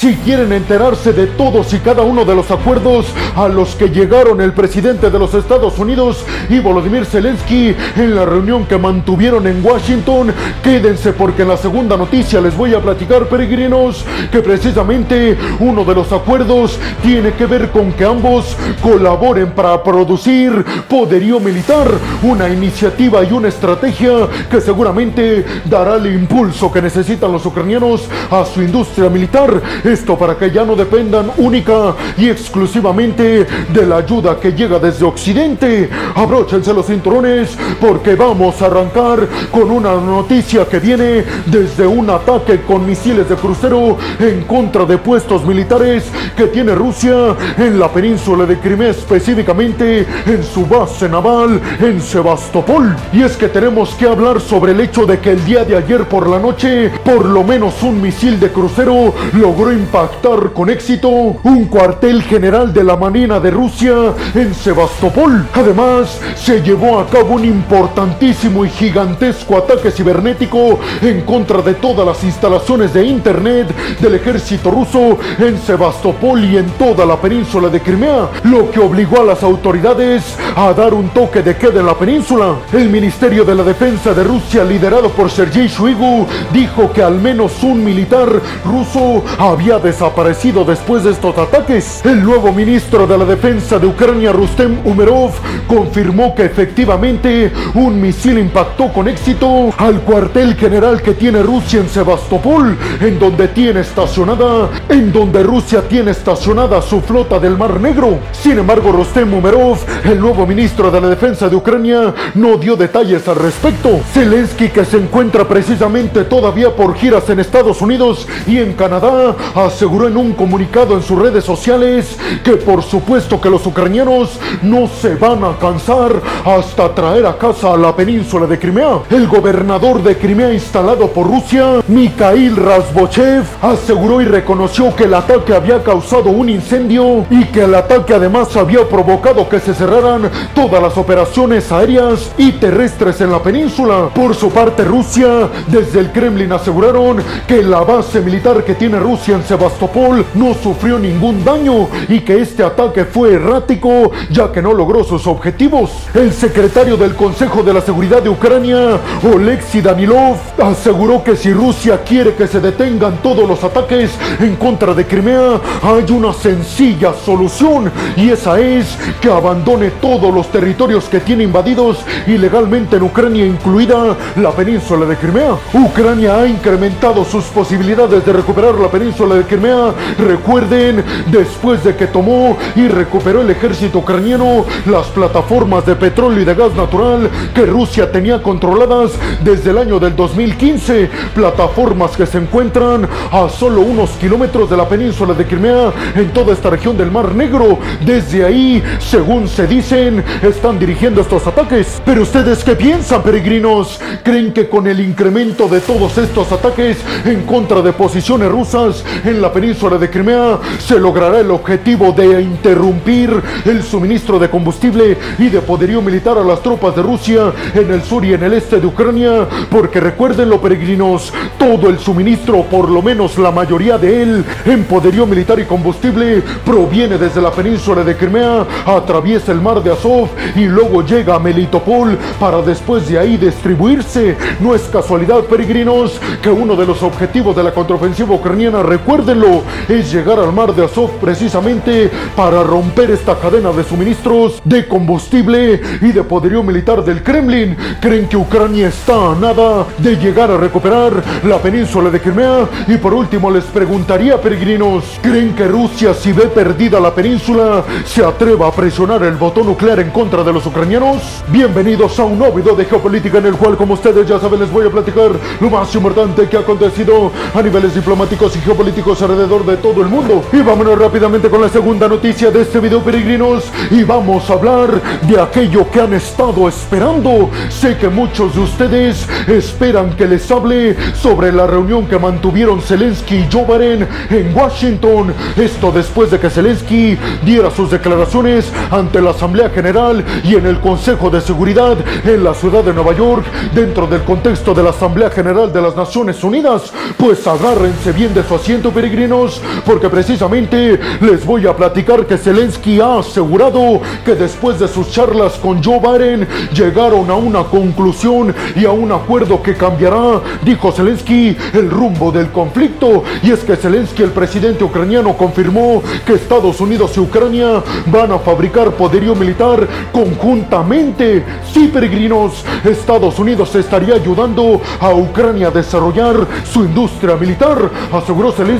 Si quieren enterarse de todos y cada uno de los acuerdos a los que llegaron el presidente de los Estados Unidos y Volodymyr Zelensky en la reunión que mantuvieron en Washington, quédense porque en la segunda noticia les voy a platicar, peregrinos, que precisamente uno de los acuerdos tiene que ver con que ambos colaboren para producir poderío militar, una iniciativa y una estrategia que seguramente dará el impulso que necesitan los ucranianos a su industria militar. Esto para que ya no dependan única y exclusivamente de la ayuda que llega desde Occidente. Abróchense los cinturones porque vamos a arrancar con una noticia que viene desde un ataque con misiles de crucero en contra de puestos militares que tiene Rusia en la península de Crimea, específicamente en su base naval en Sebastopol. Y es que tenemos que hablar sobre el hecho de que el día de ayer por la noche, por lo menos un misil de crucero logró impactar con éxito un cuartel general de la Marina de Rusia en Sebastopol. Además, se llevó a cabo un importantísimo y gigantesco ataque cibernético en contra de todas las instalaciones de Internet del ejército ruso en Sebastopol y en toda la península de Crimea, lo que obligó a las autoridades a dar un toque de queda en la península. El Ministerio de la Defensa de Rusia, liderado por Sergei Shoigu, dijo que al menos un militar ruso había desaparecido después de estos ataques. El nuevo ministro de la Defensa de Ucrania, Rustem Umerov, confirmó que efectivamente un misil impactó con éxito al cuartel general que tiene Rusia en Sebastopol, en donde tiene estacionada, en donde Rusia tiene estacionada su flota del Mar Negro. Sin embargo, Rustem Umerov, el nuevo ministro de la Defensa de Ucrania, no dio detalles al respecto. Zelensky, que se encuentra precisamente todavía por giras en Estados Unidos y en Canadá, aseguró en un comunicado en sus redes sociales que por supuesto que los ucranianos no se van a cansar hasta traer a casa a la península de Crimea. El gobernador de Crimea instalado por Rusia, Mikhail Razbochev, aseguró y reconoció que el ataque había causado un incendio y que el ataque además había provocado que se cerraran todas las operaciones aéreas y terrestres en la península. Por su parte, Rusia, desde el Kremlin aseguraron que la base militar que tiene Rusia en Sebastopol no sufrió ningún daño y que este ataque fue errático ya que no logró sus objetivos. El secretario del Consejo de la Seguridad de Ucrania, Oleksiy Danilov, aseguró que si Rusia quiere que se detengan todos los ataques en contra de Crimea, hay una sencilla solución y esa es que abandone todos los territorios que tiene invadidos ilegalmente en Ucrania, incluida la península de Crimea. Ucrania ha incrementado sus posibilidades de recuperar la península de Crimea. Recuerden, después de que tomó y recuperó el ejército ucraniano las plataformas de petróleo y de gas natural que Rusia tenía controladas desde el año del 2015, plataformas que se encuentran a solo unos kilómetros de la península de Crimea en toda esta región del Mar Negro. Desde ahí, según se dicen, están dirigiendo estos ataques. Pero ustedes qué piensan, peregrinos? ¿Creen que con el incremento de todos estos ataques en contra de posiciones rusas en la península de Crimea se logrará el objetivo de interrumpir el suministro de combustible y de poderío militar a las tropas de Rusia en el sur y en el este de Ucrania? Porque recuérdenlo, peregrinos, todo el suministro, por lo menos la mayoría de él, en poderío militar y combustible, proviene desde la península de Crimea, atraviesa el mar de Azov y luego llega a Melitopol para después de ahí distribuirse. No es casualidad, peregrinos, que uno de los objetivos de la contraofensiva ucraniana, recuérdenlo, es llegar al mar de Azov precisamente para romper esta cadena de suministros de combustible y de poderío militar del Kremlin. ¿Creen que Ucrania está a nada de llegar a recuperar la península de Crimea? Y por último les preguntaría, peregrinos, ¿creen que Rusia si ve perdida la península se atreva a presionar el botón nuclear en contra de los ucranianos? Bienvenidos a un nuevo video de geopolítica en el cual como ustedes ya saben les voy a platicar lo más importante que ha acontecido a niveles diplomáticos y geopolíticos alrededor de todo el mundo. Y vámonos rápidamente con la segunda noticia de este video peregrinos y vamos a hablar de aquello que han estado esperando. Sé que muchos de ustedes esperan que les hable sobre la reunión que mantuvieron Zelensky y Joe Biden en Washington. Esto después de que Zelensky diera sus declaraciones ante la Asamblea General y en el Consejo de Seguridad en la ciudad de Nueva York dentro del contexto de la Asamblea General de las Naciones Unidas. Pues agárrense bien de su asiento peregrinos? Porque precisamente les voy a platicar que Zelensky ha asegurado que después de sus charlas con Joe Biden llegaron a una conclusión y a un acuerdo que cambiará, dijo Zelensky, el rumbo del conflicto. Y es que Zelensky, el presidente ucraniano, confirmó que Estados Unidos y Ucrania van a fabricar poderío militar conjuntamente. Sí, peregrinos, Estados Unidos estaría ayudando a Ucrania a desarrollar su industria militar, aseguró Zelensky.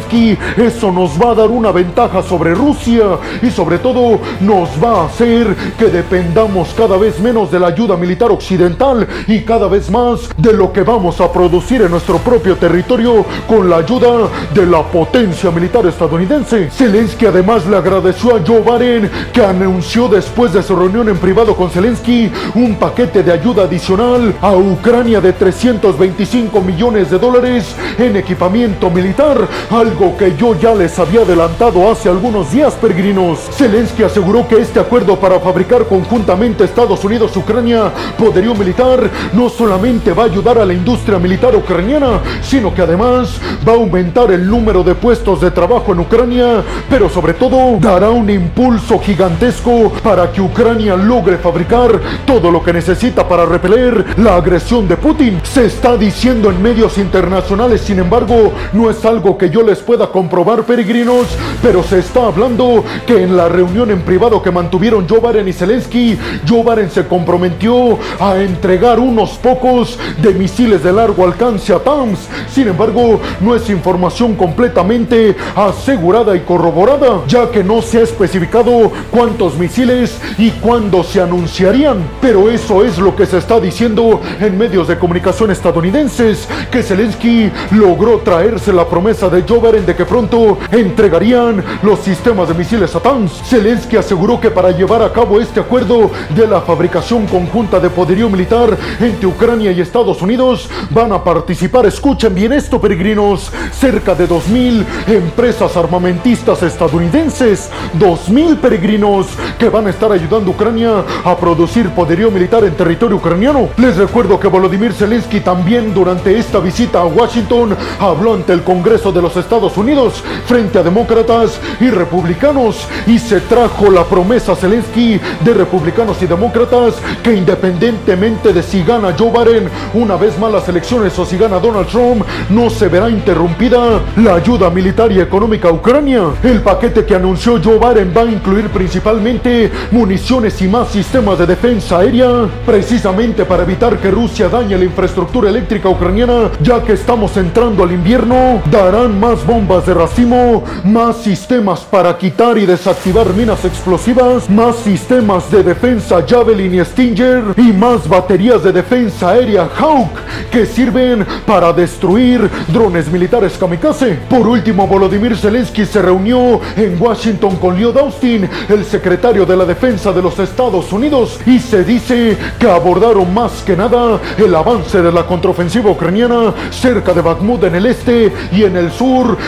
Eso nos va a dar una ventaja sobre Rusia y sobre todo nos va a hacer que dependamos cada vez menos de la ayuda militar occidental y cada vez más de lo que vamos a producir en nuestro propio territorio con la ayuda de la potencia militar estadounidense. Zelensky además le agradeció a Joe Biden que anunció después de su reunión en privado con Zelensky un paquete de ayuda adicional a Ucrania de 325 millones de dólares en equipamiento militar, algo que yo ya les había adelantado hace algunos días, peregrinos. Zelensky aseguró que este acuerdo para fabricar conjuntamente Estados Unidos-Ucrania poderío militar no solamente va a ayudar a la industria militar ucraniana, sino que además va a aumentar el número de puestos de trabajo en Ucrania, pero sobre todo dará un impulso gigantesco para que Ucrania logre fabricar todo lo que necesita para repeler la agresión de Putin. Se está diciendo en medios internacionales, sin embargo, no es algo que yo les pueda comprobar, peregrinos, pero se está hablando que en la reunión en privado que mantuvieron Joe Biden y Zelensky, Joe Biden se comprometió a entregar unos pocos de misiles de largo alcance a TAMS. Sin embargo, no es información completamente asegurada y corroborada, ya que no se ha especificado cuántos misiles y cuándo se anunciarían. Pero eso es lo que se está diciendo en medios de comunicación estadounidenses, que Zelensky logró traerse la promesa de Joe Biden de que pronto entregarían los sistemas de misiles a TAMS. Zelensky aseguró que para llevar a cabo este acuerdo de la fabricación conjunta de poderío militar entre Ucrania y Estados Unidos van a participar, escuchen bien esto peregrinos, cerca de 2.000 empresas armamentistas estadounidenses, 2.000 peregrinos que van a estar ayudando a Ucrania a producir poderío militar en territorio ucraniano. Les recuerdo que Volodymyr Zelensky también durante esta visita a Washington habló ante el Congreso de los Estados Unidos frente a demócratas y republicanos y se trajo la promesa Zelensky de republicanos y demócratas que independientemente de si gana Joe Biden una vez más las elecciones o si gana Donald Trump, no se verá interrumpida la ayuda militar y económica a Ucrania. El paquete que anunció Joe Biden va a incluir principalmente municiones y más sistemas de defensa aérea, precisamente para evitar que Rusia dañe la infraestructura eléctrica ucraniana, ya que estamos entrando al invierno, darán más bombas de racimo, más sistemas para quitar y desactivar minas explosivas, más sistemas de defensa Javelin y Stinger y más baterías de defensa aérea Hawk que sirven para destruir drones militares kamikaze. Por último, Volodymyr Zelensky se reunió en Washington con Lloyd Austin, el secretario de la Defensa de los Estados Unidos, y se dice que abordaron más que nada el avance de la contraofensiva ucraniana cerca de Bakhmut en el este y en el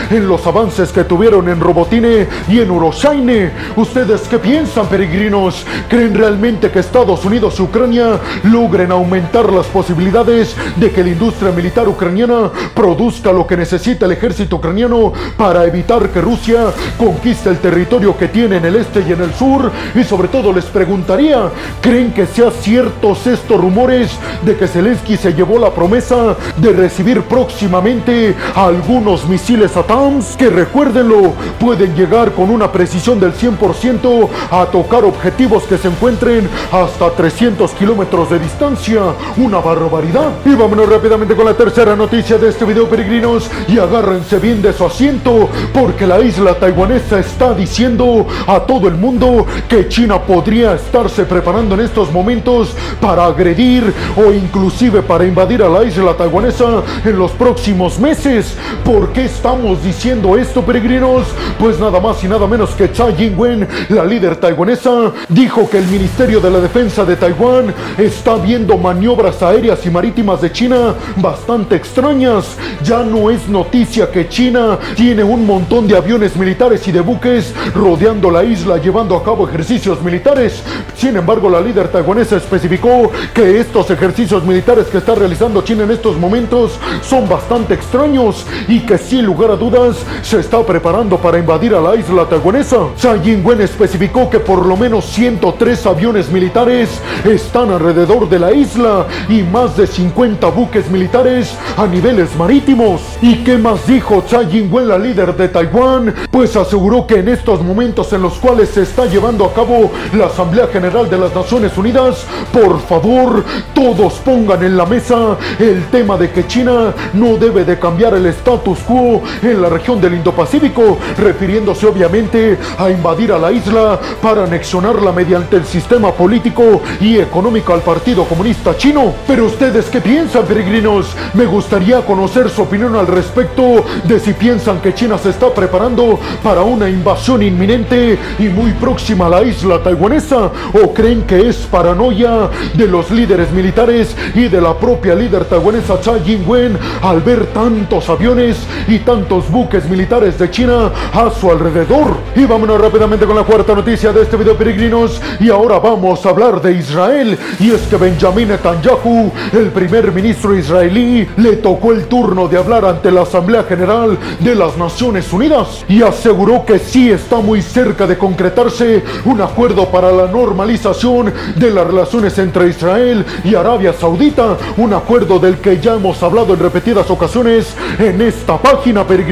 en los avances que tuvieron en Robotine y en Uroshaine. ¿Ustedes qué piensan, peregrinos? ¿Creen realmente que Estados Unidos y Ucrania logren aumentar las posibilidades de que la industria militar ucraniana produzca lo que necesita el ejército ucraniano para evitar que Rusia conquiste el territorio que tiene en el este y en el sur? Y sobre todo les preguntaría, ¿creen que sean ciertos estos rumores de que Zelensky se llevó la promesa de recibir próximamente algunos misiles ATAMS? Que recuérdenlo, pueden llegar con una precisión del 100% a tocar objetivos que se encuentren hasta 300 kilómetros de distancia. Una barbaridad. Y vámonos rápidamente con la tercera noticia de este video, peregrinos. Y agárrense bien de su asiento, porque la isla taiwanesa está diciendo a todo el mundo que China podría estarse preparando en estos momentos para agredir o inclusive para invadir a la isla taiwanesa en los próximos meses. ¿Por qué estamos diciendo esto, peregrinos? Pues nada más y nada menos que Tsai Ing-wen, la líder taiwanesa, dijo que el Ministerio de la Defensa de Taiwán está viendo maniobras aéreas y marítimas de China bastante extrañas. Ya no es noticia que China tiene un montón de aviones militares y de buques rodeando la isla llevando a cabo ejercicios militares. Sin embargo, la líder taiwanesa especificó que estos ejercicios militares que está realizando China en estos momentos son bastante extraños y que sin lugar a dudas se está preparando para invadir a la isla taiwanesa. Tsai Ing-wen especificó que por lo menos 103 aviones militares están alrededor de la isla y más de 50 buques militares a niveles marítimos. ¿Y qué más dijo Tsai Ing-wen, la líder de Taiwán? Pues aseguró que en estos momentos en los cuales se está llevando a cabo la Asamblea General de las Naciones Unidas, por favor, todos pongan en la mesa el tema de que China no debe de cambiar el status quo en la región del Indo-Pacífico, refiriéndose obviamente a invadir a la isla para anexionarla mediante el sistema político y económico al Partido Comunista Chino. Pero ustedes qué piensan, peregrinos? Me gustaría conocer su opinión al respecto de si piensan que China se está preparando para una invasión inminente y muy próxima a la isla taiwanesa o creen que es paranoia de los líderes militares y de la propia líder taiwanesa Tsai Ing-wen al ver tantos aviones y tantos buques militares de China a su alrededor. Y vámonos rápidamente con la cuarta noticia de este video peregrinos y ahora vamos a hablar de Israel y es que Benjamin Netanyahu, el primer ministro israelí, le tocó el turno de hablar ante la Asamblea General de las Naciones Unidas y aseguró que sí está muy cerca de concretarse un acuerdo para la normalización de las relaciones entre Israel y Arabia Saudita, un acuerdo del que ya hemos hablado en repetidas ocasiones en esta página, peregrinos.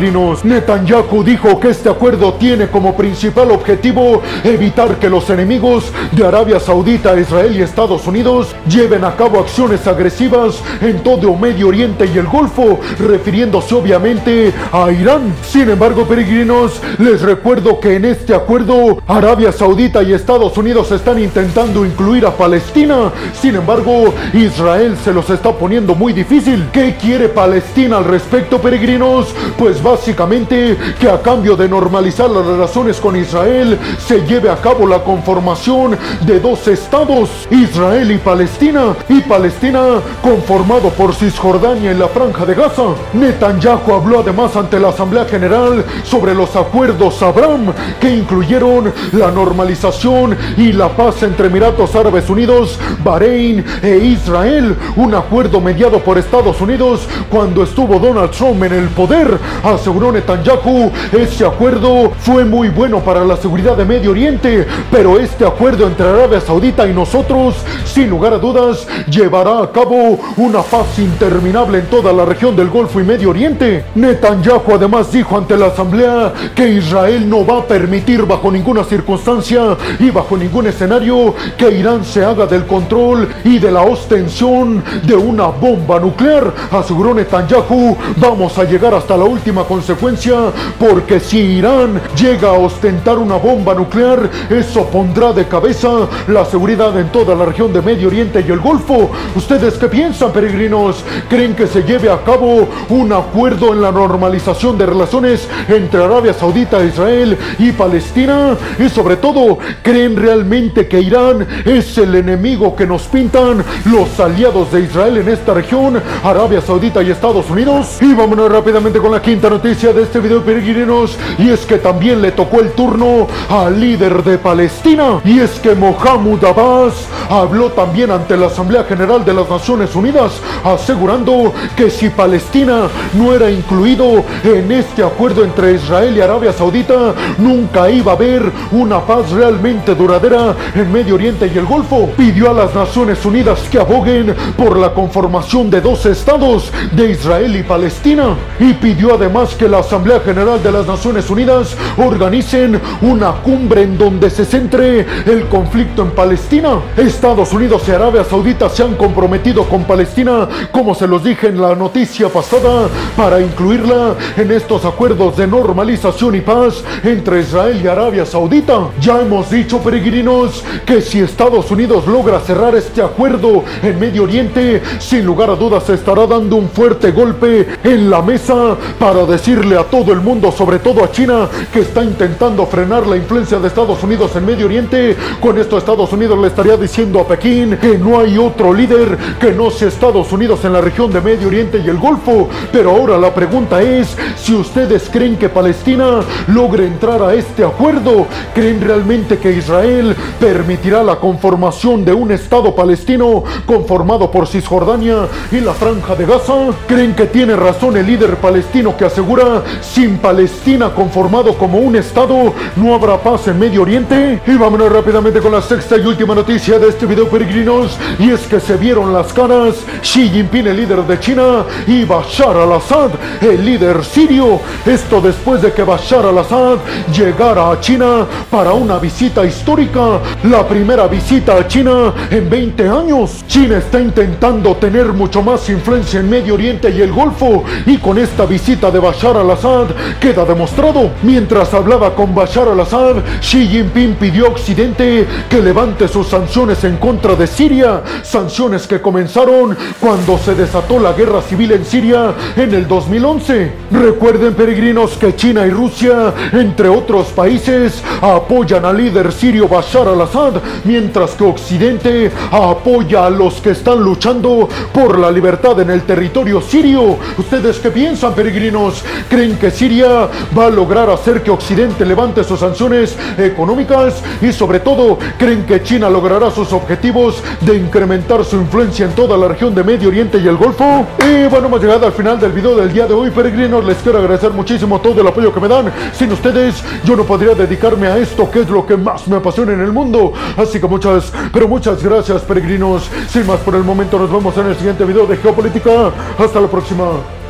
Netanyahu dijo que este acuerdo tiene como principal objetivo evitar que los enemigos de Arabia Saudita, Israel y Estados Unidos lleven a cabo acciones agresivas en todo Medio Oriente y el Golfo, refiriéndose obviamente a Irán. Sin embargo, peregrinos, les recuerdo que en este acuerdo Arabia Saudita y Estados Unidos están intentando incluir a Palestina. Sin embargo, Israel se los está poniendo muy difícil. ¿Qué quiere Palestina al respecto, peregrinos? Pues básicamente que a cambio de normalizar las relaciones con Israel, se lleve a cabo la conformación de dos estados, Israel y Palestina, y Palestina conformado por Cisjordania y la Franja de Gaza. Netanyahu habló además ante la Asamblea General sobre los acuerdos Abraham que incluyeron la normalización y la paz entre Emiratos Árabes Unidos, Bahrein e Israel, un acuerdo mediado por Estados Unidos cuando estuvo Donald Trump en el poder, aseguró Netanyahu, ese acuerdo fue muy bueno para la seguridad de Medio Oriente, pero este acuerdo entre Arabia Saudita y nosotros, sin lugar a dudas, llevará a cabo una paz interminable en toda la región del Golfo y Medio Oriente. Netanyahu además dijo ante la Asamblea que Israel no va a permitir bajo ninguna circunstancia y bajo ningún escenario que Irán se haga del control y de la ostensión de una bomba nuclear. Aseguró Netanyahu, vamos a llegar hasta la última consecuencia porque si Irán llega a ostentar una bomba nuclear, eso pondrá de cabeza la seguridad en toda la región de Medio Oriente y el Golfo. ¿Ustedes qué piensan, peregrinos? ¿Creen que se lleve a cabo un acuerdo en la normalización de relaciones entre Arabia Saudita, Israel y Palestina? Y sobre todo, ¿creen realmente que Irán es el enemigo que nos pintan los aliados de Israel en esta región, Arabia Saudita y Estados Unidos? Y vámonos rápidamente con la quinta noticia de este video, peregrinos, y es que también le tocó el turno al líder de Palestina, y es que Mohamed Abbas habló también ante la Asamblea General de las Naciones Unidas, asegurando que si Palestina no era incluido en este acuerdo entre Israel y Arabia Saudita, nunca iba a haber una paz realmente duradera en Medio Oriente y el Golfo. Pidió a las Naciones Unidas que aboguen por la conformación de dos estados, de Israel y Palestina, y pidió además que la Asamblea General de las Naciones Unidas organicen una cumbre en donde se centre el conflicto en Palestina. Estados Unidos y Arabia Saudita se han comprometido con Palestina, como se los dije en la noticia pasada, para incluirla en estos acuerdos de normalización y paz entre Israel y Arabia Saudita. Ya hemos dicho, peregrinos, que si Estados Unidos logra cerrar este acuerdo en Medio Oriente, sin lugar a dudas estará dando un fuerte golpe en la mesa para decirle a todo el mundo, sobre todo a China, que está intentando frenar la influencia de Estados Unidos en Medio Oriente. Con esto Estados Unidos le estaría diciendo a Pekín que no hay otro líder que no sea Estados Unidos en la región de Medio Oriente y el Golfo. Pero ahora la pregunta es si ustedes creen que Palestina logre entrar a este acuerdo. ¿Creen realmente que Israel permitirá la conformación de un Estado palestino conformado por Cisjordania y la Franja de Gaza? ¿Creen que tiene razón el líder palestino que asegura, sin Palestina conformado como un Estado, no habrá paz en Medio Oriente. Y vámonos rápidamente con la sexta y última noticia de este video, peregrinos. Y es que se vieron las caras Xi Jinping, el líder de China, y Bashar al-Assad, el líder sirio. Esto después de que Bashar al-Assad llegara a China para una visita histórica, la primera visita a China en 20 años. China está intentando tener mucho más influencia en Medio Oriente y el Golfo, y con esta visita de Bashar al-Assad queda demostrado. Mientras hablaba con Bashar al-Assad, Xi Jinping pidió a Occidente que levante sus sanciones en contra de Siria, sanciones que comenzaron cuando se desató la guerra civil en Siria en el 2011. Recuerden peregrinos que China y Rusia, entre otros países, apoyan al líder sirio Bashar al-Assad, mientras que Occidente apoya a los que están luchando por la libertad en el territorio sirio. ¿Ustedes qué piensan peregrinos? ¿Creen que Siria va a lograr hacer que Occidente levante sus sanciones económicas y sobre todo creen que China logrará sus objetivos de incrementar su influencia en toda la región de Medio Oriente y el Golfo. Y bueno, hemos llegado al final del video del día de hoy, peregrinos. Les quiero agradecer muchísimo todo el apoyo que me dan. Sin ustedes, yo no podría dedicarme a esto, que es lo que más me apasiona en el mundo. Así que muchas, pero muchas gracias, peregrinos. Sin más por el momento, nos vemos en el siguiente video de Geopolítica. Hasta la próxima.